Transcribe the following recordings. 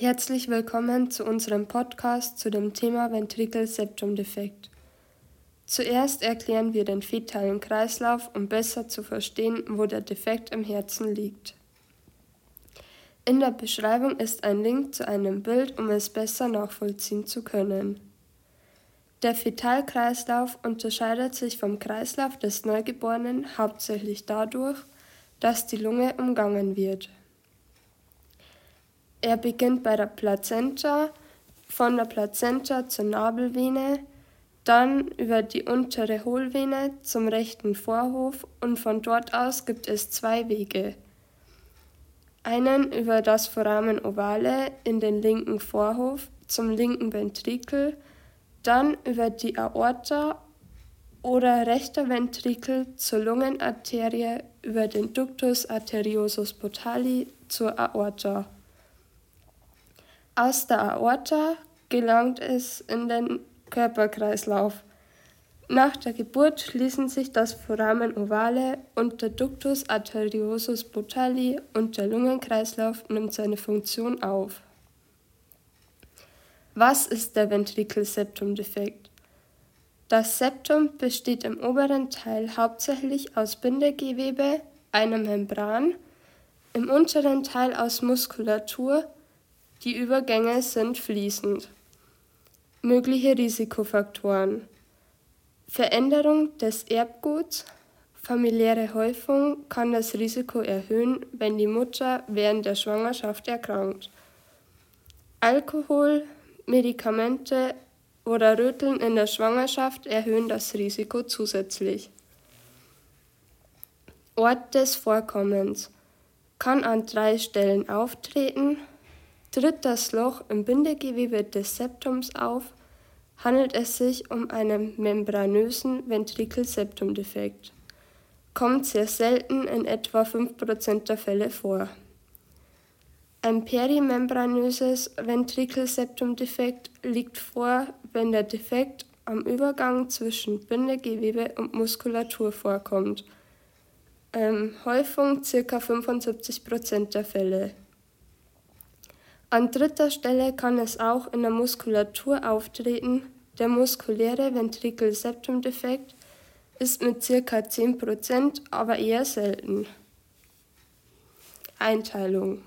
Herzlich willkommen zu unserem Podcast zu dem Thema Ventrikel-Septum-Defekt. Zuerst erklären wir den fetalen Kreislauf, um besser zu verstehen, wo der Defekt im Herzen liegt. In der Beschreibung ist ein Link zu einem Bild, um es besser nachvollziehen zu können. Der Fetalkreislauf unterscheidet sich vom Kreislauf des Neugeborenen hauptsächlich dadurch, dass die Lunge umgangen wird. Er beginnt bei der Plazenta, von der Plazenta zur Nabelvene, dann über die untere Hohlvene zum rechten Vorhof und von dort aus gibt es zwei Wege. Einen über das Foramen ovale in den linken Vorhof zum linken Ventrikel, dann über die Aorta oder rechter Ventrikel zur Lungenarterie über den Ductus arteriosus potali zur Aorta. Aus der Aorta gelangt es in den Körperkreislauf. Nach der Geburt schließen sich das Foramen ovale und der Ductus arteriosus potali und der Lungenkreislauf nimmt seine Funktion auf. Was ist der Ventrikelseptumdefekt? Das Septum besteht im oberen Teil hauptsächlich aus Bindegewebe, einer Membran, im unteren Teil aus Muskulatur die Übergänge sind fließend. Mögliche Risikofaktoren Veränderung des Erbguts, familiäre Häufung kann das Risiko erhöhen, wenn die Mutter während der Schwangerschaft erkrankt. Alkohol, Medikamente oder Röteln in der Schwangerschaft erhöhen das Risiko zusätzlich. Ort des Vorkommens kann an drei Stellen auftreten, Tritt das Loch im Bindegewebe des Septums auf, handelt es sich um einen membranösen Ventrikelseptumdefekt. Kommt sehr selten in etwa 5% der Fälle vor. Ein perimembranöses Ventrikelseptumdefekt liegt vor, wenn der Defekt am Übergang zwischen Bindegewebe und Muskulatur vorkommt. Ähm, Häufung ca. 75% der Fälle. An dritter Stelle kann es auch in der Muskulatur auftreten. Der muskuläre Ventrikelseptumdefekt ist mit ca. 10%, aber eher selten. Einteilung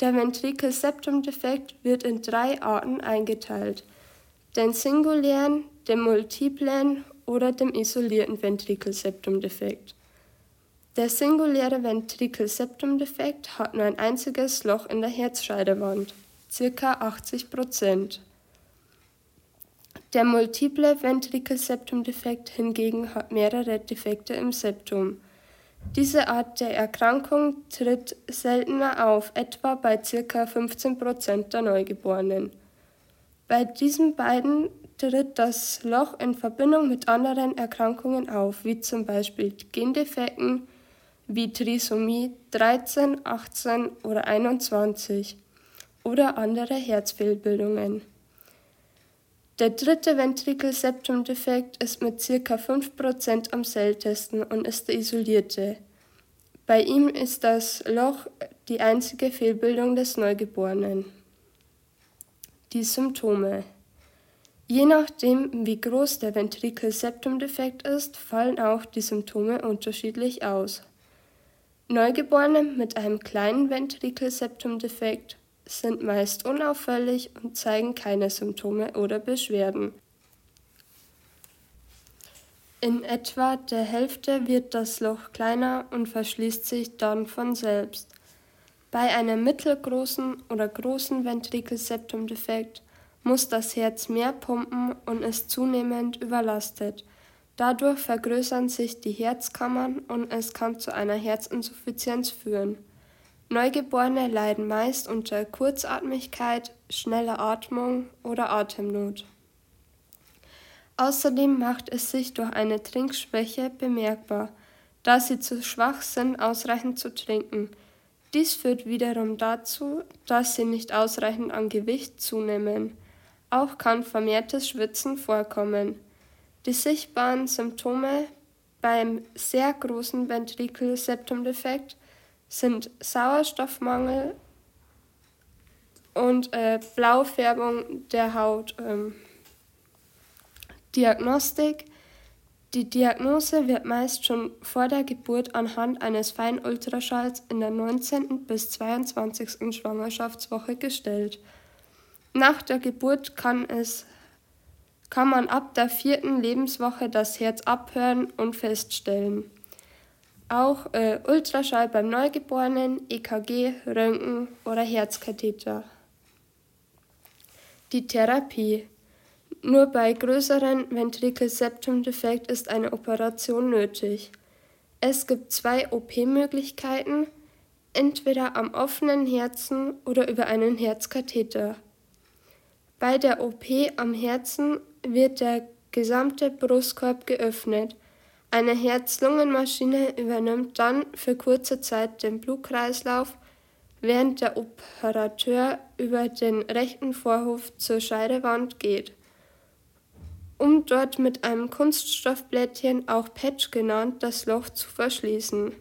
Der Ventrikelseptumdefekt wird in drei Arten eingeteilt: den singulären, den multiplen oder dem isolierten Ventrikelseptumdefekt. Der singuläre Ventrikelseptumdefekt hat nur ein einziges Loch in der Herzscheidewand, ca. 80 Prozent. Der multiple Ventrikelseptumdefekt hingegen hat mehrere Defekte im Septum. Diese Art der Erkrankung tritt seltener auf, etwa bei ca. 15 Prozent der Neugeborenen. Bei diesen beiden tritt das Loch in Verbindung mit anderen Erkrankungen auf, wie zum Beispiel Gendefekten, wie Trisomie 13, 18 oder 21 oder andere Herzfehlbildungen. Der dritte Ventrikelseptumdefekt ist mit ca. 5% am seltensten und ist der isolierte. Bei ihm ist das Loch die einzige Fehlbildung des Neugeborenen. Die Symptome Je nachdem, wie groß der Ventrikelseptumdefekt ist, fallen auch die Symptome unterschiedlich aus. Neugeborene mit einem kleinen Ventrikelseptumdefekt sind meist unauffällig und zeigen keine Symptome oder Beschwerden. In etwa der Hälfte wird das Loch kleiner und verschließt sich dann von selbst. Bei einem mittelgroßen oder großen Ventrikelseptumdefekt muss das Herz mehr pumpen und ist zunehmend überlastet. Dadurch vergrößern sich die Herzkammern und es kann zu einer Herzinsuffizienz führen. Neugeborene leiden meist unter Kurzatmigkeit, schneller Atmung oder Atemnot. Außerdem macht es sich durch eine Trinkschwäche bemerkbar, da sie zu schwach sind, ausreichend zu trinken. Dies führt wiederum dazu, dass sie nicht ausreichend an Gewicht zunehmen. Auch kann vermehrtes Schwitzen vorkommen. Die sichtbaren Symptome beim sehr großen Ventrikelseptumdefekt sind Sauerstoffmangel, und äh, Blaufärbung der Haut. Ähm, Diagnostik. Die Diagnose wird meist schon vor der Geburt anhand eines Feinultraschalls in der 19. bis 22. Schwangerschaftswoche gestellt. Nach der Geburt kann, es, kann man ab der vierten Lebenswoche das Herz abhören und feststellen. Auch äh, Ultraschall beim Neugeborenen, EKG, Röntgen oder Herzkatheter. Die Therapie. Nur bei größeren Ventrikelseptumdefekt ist eine Operation nötig. Es gibt zwei OP-Möglichkeiten, entweder am offenen Herzen oder über einen Herzkatheter. Bei der OP am Herzen wird der gesamte Brustkorb geöffnet. Eine Herz-Lungen-Maschine übernimmt dann für kurze Zeit den Blutkreislauf, während der Operateur über den rechten Vorhof zur Scheidewand geht um dort mit einem Kunststoffblättchen, auch Patch genannt, das Loch zu verschließen.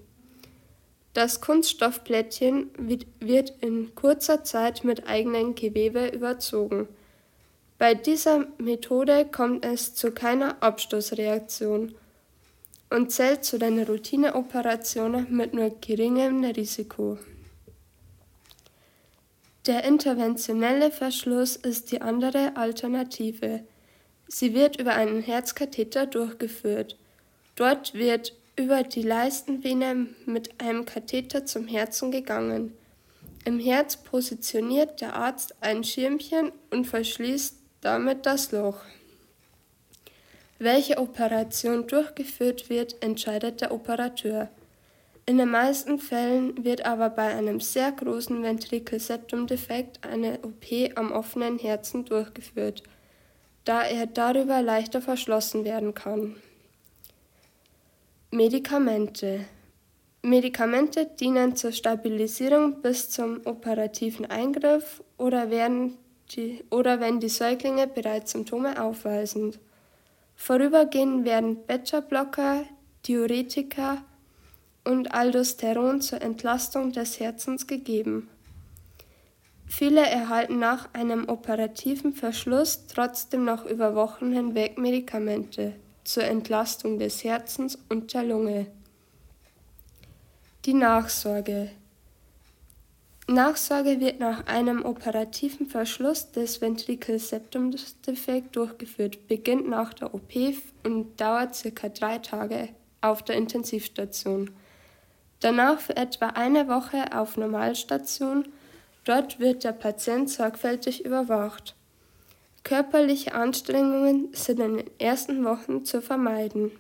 Das Kunststoffblättchen wird in kurzer Zeit mit eigenem Gewebe überzogen. Bei dieser Methode kommt es zu keiner Abstoßreaktion und zählt zu den Routineoperationen mit nur geringem Risiko. Der interventionelle Verschluss ist die andere Alternative. Sie wird über einen Herzkatheter durchgeführt. Dort wird über die Leistenvene mit einem Katheter zum Herzen gegangen. Im Herz positioniert der Arzt ein Schirmchen und verschließt damit das Loch. Welche Operation durchgeführt wird, entscheidet der Operateur. In den meisten Fällen wird aber bei einem sehr großen Ventrikelseptumdefekt eine OP am offenen Herzen durchgeführt da er darüber leichter verschlossen werden kann. Medikamente Medikamente dienen zur Stabilisierung bis zum operativen Eingriff oder, werden die, oder wenn die Säuglinge bereits Symptome aufweisen. Vorübergehend werden Beta-Blocker, Diuretika und Aldosteron zur Entlastung des Herzens gegeben. Viele erhalten nach einem operativen Verschluss trotzdem noch über Wochen hinweg Medikamente zur Entlastung des Herzens und der Lunge. Die Nachsorge. Nachsorge wird nach einem operativen Verschluss des Ventrikelseptumdefekt durchgeführt, beginnt nach der OP und dauert circa drei Tage auf der Intensivstation. Danach für etwa eine Woche auf Normalstation Dort wird der Patient sorgfältig überwacht. Körperliche Anstrengungen sind in den ersten Wochen zu vermeiden.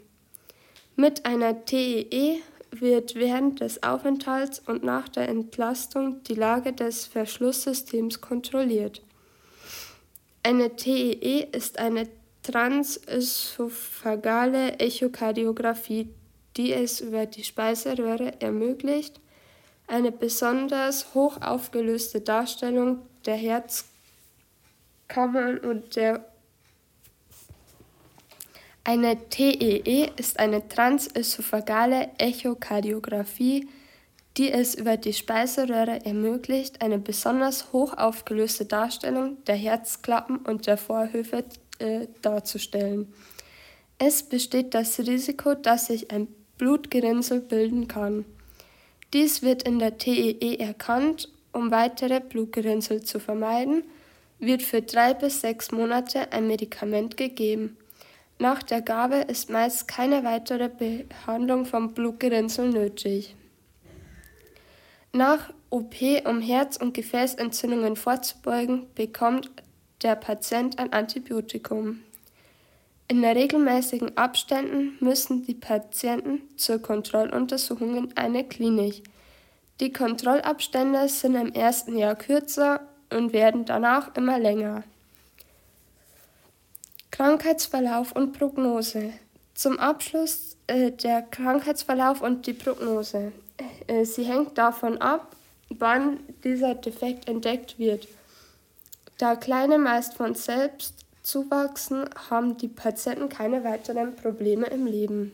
Mit einer TEE e wird während des Aufenthalts und nach der Entlastung die Lage des Verschlusssystems kontrolliert. Eine TEE e ist eine transösophagale Echokardiographie, die es über die Speiseröhre ermöglicht, eine besonders hoch aufgelöste Darstellung der Herzkammern und der eine TEE e ist eine transösophagale Echokardiographie, die es über die Speiseröhre ermöglicht, eine besonders hoch aufgelöste Darstellung der Herzklappen und der Vorhöfe äh, darzustellen. Es besteht das Risiko, dass sich ein Blutgerinnsel bilden kann. Dies wird in der TEE e erkannt. Um weitere Blutgerinnsel zu vermeiden, wird für drei bis sechs Monate ein Medikament gegeben. Nach der Gabe ist meist keine weitere Behandlung von Blutgerinnsel nötig. Nach OP, um Herz- und Gefäßentzündungen vorzubeugen, bekommt der Patient ein Antibiotikum. In regelmäßigen Abständen müssen die Patienten zur Kontrolluntersuchung in eine Klinik. Die Kontrollabstände sind im ersten Jahr kürzer und werden danach immer länger. Krankheitsverlauf und Prognose. Zum Abschluss äh, der Krankheitsverlauf und die Prognose. Äh, sie hängt davon ab, wann dieser Defekt entdeckt wird. Da Kleine meist von selbst zuwachsen, haben die Patienten keine weiteren Probleme im Leben.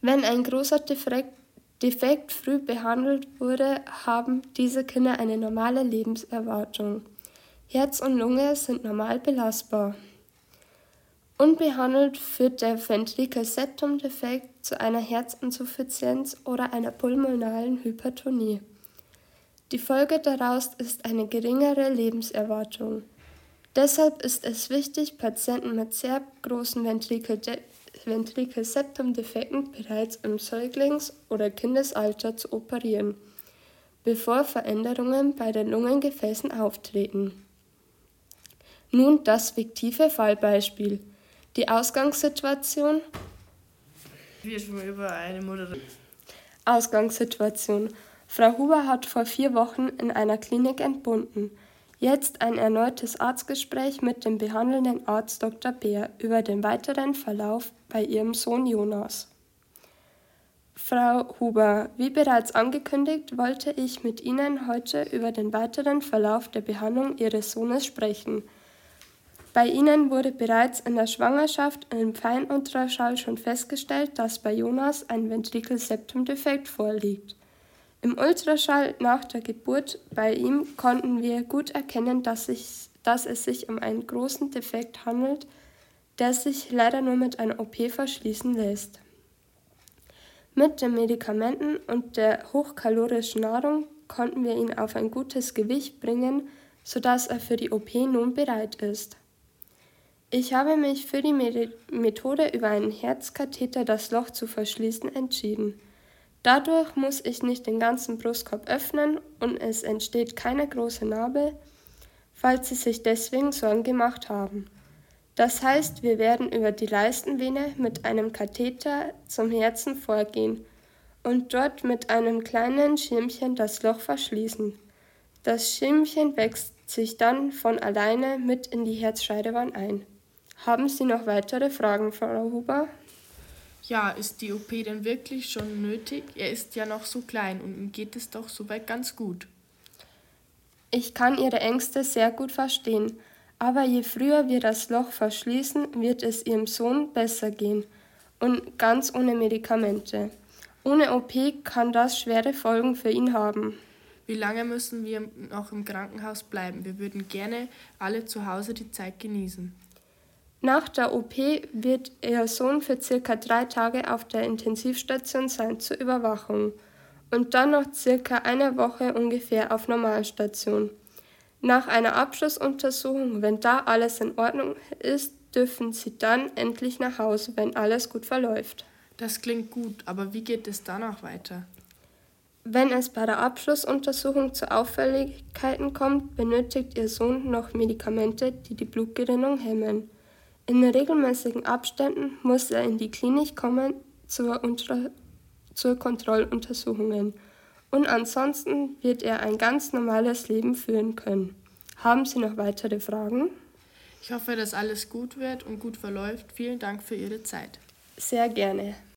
Wenn ein großer defekt früh behandelt wurde, haben diese Kinder eine normale Lebenserwartung. Herz und Lunge sind normal belastbar. Unbehandelt führt der Ventrikel-Septum-Defekt zu einer Herzinsuffizienz oder einer pulmonalen Hypertonie. Die Folge daraus ist eine geringere Lebenserwartung. Deshalb ist es wichtig, Patienten mit sehr großen Ventrikel-Septum-Defekten bereits im Säuglings- oder Kindesalter zu operieren, bevor Veränderungen bei den Lungengefäßen auftreten. Nun das fiktive Fallbeispiel. Die Ausgangssituation. Wir schon über eine Mutter. Ausgangssituation. Frau Huber hat vor vier Wochen in einer Klinik entbunden. Jetzt ein erneutes Arztgespräch mit dem behandelnden Arzt Dr. Bär über den weiteren Verlauf bei ihrem Sohn Jonas. Frau Huber, wie bereits angekündigt, wollte ich mit Ihnen heute über den weiteren Verlauf der Behandlung Ihres Sohnes sprechen. Bei Ihnen wurde bereits in der Schwangerschaft im Feinultraschall schon festgestellt, dass bei Jonas ein Ventrikelseptumdefekt vorliegt. Im Ultraschall nach der Geburt bei ihm konnten wir gut erkennen, dass, sich, dass es sich um einen großen Defekt handelt, der sich leider nur mit einer OP verschließen lässt. Mit den Medikamenten und der hochkalorischen Nahrung konnten wir ihn auf ein gutes Gewicht bringen, sodass er für die OP nun bereit ist. Ich habe mich für die Methode über einen Herzkatheter das Loch zu verschließen entschieden. Dadurch muss ich nicht den ganzen Brustkorb öffnen und es entsteht keine große Narbe, falls Sie sich deswegen Sorgen gemacht haben. Das heißt, wir werden über die Leistenvene mit einem Katheter zum Herzen vorgehen und dort mit einem kleinen Schirmchen das Loch verschließen. Das Schirmchen wächst sich dann von alleine mit in die Herzscheidewand ein. Haben Sie noch weitere Fragen, Frau Huber? Ja, ist die OP denn wirklich schon nötig? Er ist ja noch so klein und ihm geht es doch soweit ganz gut. Ich kann Ihre Ängste sehr gut verstehen, aber je früher wir das Loch verschließen, wird es Ihrem Sohn besser gehen und ganz ohne Medikamente. Ohne OP kann das schwere Folgen für ihn haben. Wie lange müssen wir noch im Krankenhaus bleiben? Wir würden gerne alle zu Hause die Zeit genießen. Nach der OP wird ihr Sohn für circa drei Tage auf der Intensivstation sein zur Überwachung und dann noch circa eine Woche ungefähr auf Normalstation. Nach einer Abschlussuntersuchung, wenn da alles in Ordnung ist, dürfen sie dann endlich nach Hause, wenn alles gut verläuft. Das klingt gut, aber wie geht es danach weiter? Wenn es bei der Abschlussuntersuchung zu Auffälligkeiten kommt, benötigt ihr Sohn noch Medikamente, die die Blutgerinnung hemmen. In regelmäßigen Abständen muss er in die Klinik kommen zur, Unter zur Kontrolluntersuchungen und ansonsten wird er ein ganz normales Leben führen können. Haben Sie noch weitere Fragen? Ich hoffe, dass alles gut wird und gut verläuft. Vielen Dank für Ihre Zeit. Sehr gerne.